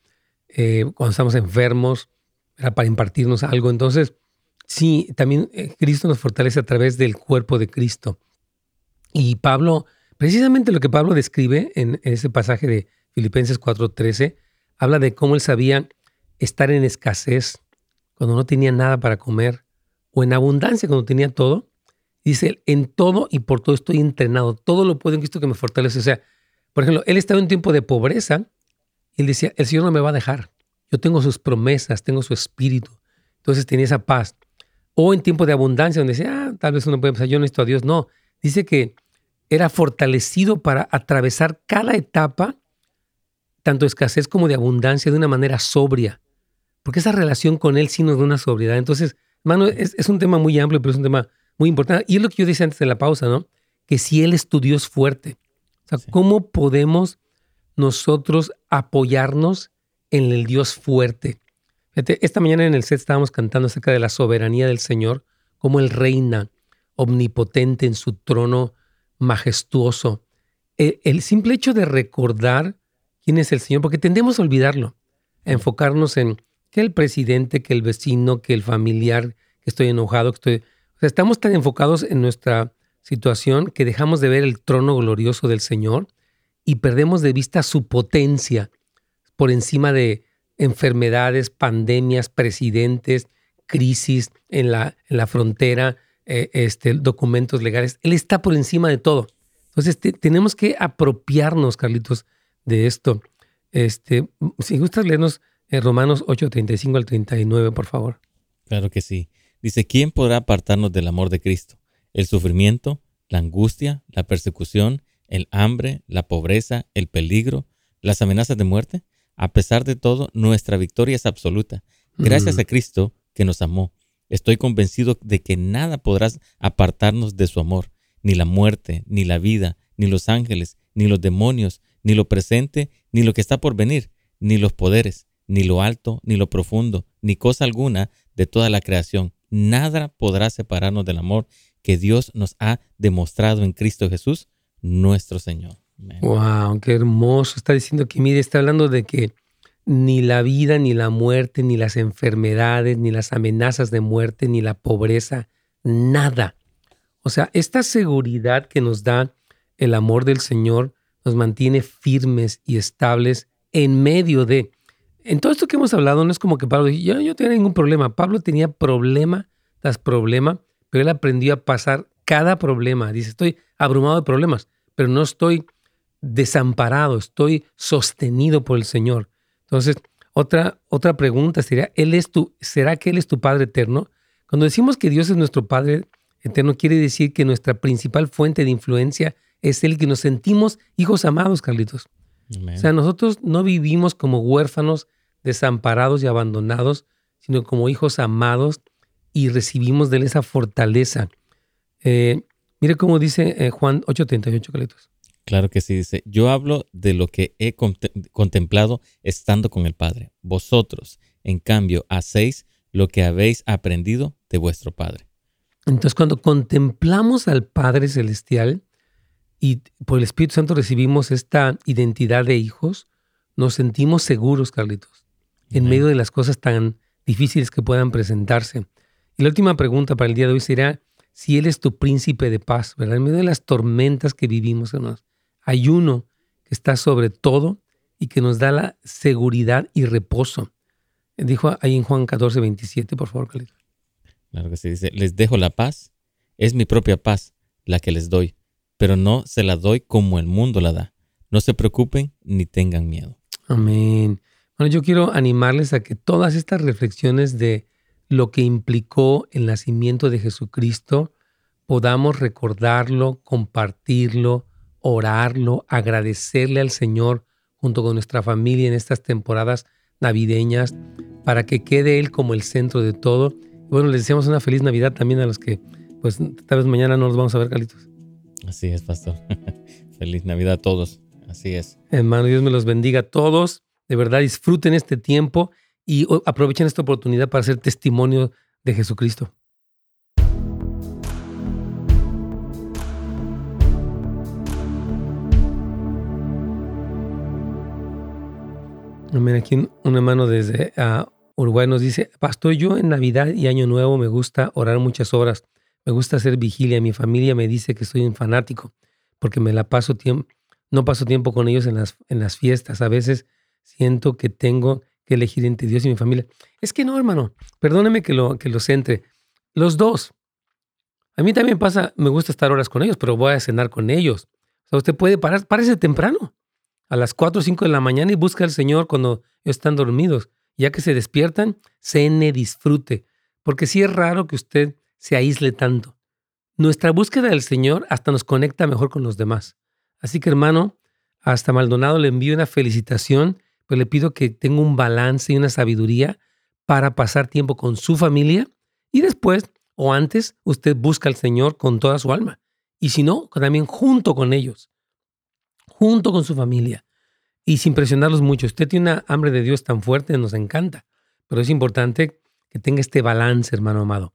eh, cuando estamos enfermos, para impartirnos algo. Entonces, sí, también Cristo nos fortalece a través del cuerpo de Cristo. Y Pablo, precisamente lo que Pablo describe en, ese pasaje de Filipenses 4:13, habla de cómo él sabía estar en escasez, cuando no tenía nada para comer, o en abundancia, cuando tenía todo. Dice, en todo y por todo estoy entrenado, todo lo puedo en Cristo que me fortalece. O sea, por ejemplo, él estaba en un tiempo de pobreza y él decía, el Señor no me va a dejar. Yo tengo sus promesas, tengo su espíritu. Entonces tenía esa paz. O en tiempo de abundancia, donde decía, ah, tal vez uno puede pensar, yo necesito a Dios. No, dice que era fortalecido para atravesar cada etapa, tanto escasez como de abundancia, de una manera sobria. Porque esa relación con Él sí nos da una sobriedad. Entonces, hermano, es, es un tema muy amplio, pero es un tema muy importante. Y es lo que yo decía antes de la pausa, ¿no? Que si Él es tu Dios fuerte, ¿cómo podemos nosotros apoyarnos en el Dios fuerte? esta mañana en el set estábamos cantando acerca de la soberanía del Señor, cómo Él reina omnipotente en su trono majestuoso. E, el, simple hecho de recordar quién es el Señor, porque tendemos a olvidarlo, a enfocarnos en que el presidente, que el vecino, que el familiar, que estoy enojado, que estoy... O sea, estamos tan enfocados en nuestra situación que dejamos de ver el trono glorioso del Señor y perdemos de vista su potencia por encima de enfermedades, pandemias, presidentes, crisis en la, frontera, eh, este, documentos legales. Él está por encima de todo. Entonces tenemos que apropiarnos, Carlitos, de esto. Este, si gustas leernos eh, Romanos 8, 35 al 39, por favor. Claro que sí. Dice, ¿quién podrá apartarnos del amor de Cristo? el sufrimiento, la angustia, la persecución, el hambre, la pobreza, el peligro, las amenazas de muerte. A pesar de todo, nuestra victoria es absoluta. Gracias a Cristo que nos amó. Estoy convencido de que nada podrás apartarnos de su amor, ni la muerte, ni la vida, ni los ángeles, ni los demonios, ni lo presente, ni lo que está por venir, ni los poderes, ni lo alto, ni lo profundo, ni cosa alguna de toda la creación. Nada podrá separarnos del amor que Dios nos ha demostrado en Cristo Jesús, nuestro Señor. Wow, qué hermoso. Está diciendo que, mire, está hablando de que ni la vida, ni la muerte, ni las enfermedades, ni las amenazas de muerte, ni la pobreza, nada. O sea, esta seguridad que nos da el amor del Señor nos mantiene firmes y estables en medio de... En todo esto que hemos hablado, no es como que Pablo dijo, yo no tenía ningún problema. Pablo tenía problema tras problema pero él aprendió a pasar cada problema. Dice, estoy abrumado de problemas, pero no estoy desamparado, estoy sostenido por el Señor. Entonces, otra, otra pregunta sería, ¿él es tu, ¿será que Él es tu Padre eterno? Cuando decimos que Dios es nuestro Padre eterno, quiere decir que nuestra principal fuente de influencia es el que nos sentimos hijos amados, Carlitos. O sea, nosotros no vivimos como huérfanos, desamparados y abandonados, sino como hijos amados y recibimos de él esa fortaleza. Eh, mire cómo dice eh, Juan 8:38, Caletos. Claro que sí, dice, yo hablo de lo que he contemplado estando con el Padre. Vosotros, en cambio, hacéis lo que habéis aprendido de vuestro Padre. Entonces, cuando contemplamos al Padre Celestial y por el Espíritu Santo recibimos esta identidad de hijos, nos sentimos seguros, Carlitos, en medio de las cosas tan difíciles que puedan presentarse. Y la última pregunta para el día de hoy será si Él es tu príncipe de paz, ¿verdad? En medio de las tormentas que vivimos, hermanos, hay uno que está sobre todo y que nos da la seguridad y reposo. Dijo ahí en Juan 14, 27, por favor, Calito. Claro que sí, dice, les dejo la paz, es mi propia paz la que les doy, pero no se la doy como el mundo la da. No se preocupen ni tengan miedo. Amén. Bueno, yo quiero animarles a que todas estas reflexiones de lo que implicó el nacimiento de Jesucristo podamos recordarlo, compartirlo, orarlo, agradecerle al Señor junto con nuestra familia en estas temporadas navideñas para que quede Él como el centro de todo. bueno, les deseamos una feliz Navidad también a los que, pues tal vez mañana no los vamos a ver, Calitos. Así es, pastor. feliz Navidad a todos. Así es. Hermano, Dios me los bendiga a todos. De verdad, disfruten este tiempo y aprovechen esta oportunidad para ser testimonio de Jesucristo. Aquí un hermano desde uh, Uruguay nos dice, Pastor, yo en Navidad y Año Nuevo me gusta orar muchas horas, me gusta hacer vigilia, mi familia me dice que soy un fanático porque me la paso tiempo, no paso tiempo con ellos en las, en las fiestas, a veces siento que tengo que elegir entre Dios y mi familia. Es que no, hermano, perdóneme que lo, que lo centre, los dos. A mí también pasa, me gusta estar horas con ellos, pero voy a cenar con ellos. O sea, usted puede parar, párese temprano a las 4 o 5 de la mañana y busca al Señor cuando están dormidos. Ya que se despiertan, cene, disfrute. Porque sí es raro que usted se aísle tanto. Nuestra búsqueda del Señor hasta nos conecta mejor con los demás. Así que hermano, hasta Maldonado le envío una felicitación, pero le pido que tenga un balance y una sabiduría para pasar tiempo con su familia y después o antes usted busca al Señor con toda su alma. Y si no, también junto con ellos junto con su familia y sin presionarlos mucho. Usted tiene una hambre de Dios tan fuerte, nos encanta, pero es importante que tenga este balance, hermano amado.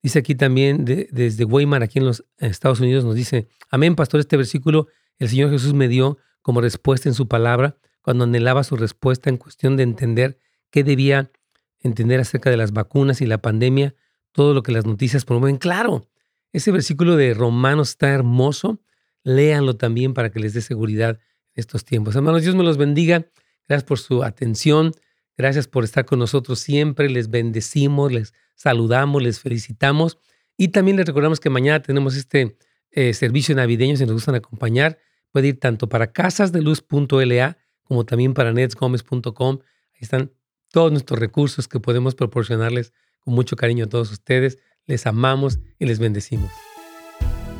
Dice aquí también desde Weimar, aquí en los Estados Unidos, nos dice, amén, pastor, este versículo el Señor Jesús me dio como respuesta en su palabra cuando anhelaba su respuesta en cuestión de entender qué debía entender acerca de las vacunas y la pandemia, todo lo que las noticias promueven. Claro, ese versículo de Romanos está hermoso léanlo también para que les dé seguridad en estos tiempos. Hermanos, Dios me los bendiga. Gracias por su atención. Gracias por estar con nosotros siempre. Les bendecimos, les saludamos, les felicitamos. Y también les recordamos que mañana tenemos este eh, servicio navideño. Si nos gustan acompañar, puede ir tanto para casasdeluz.la como también para netsgomez.com. Ahí están todos nuestros recursos que podemos proporcionarles con mucho cariño a todos ustedes. Les amamos y les bendecimos.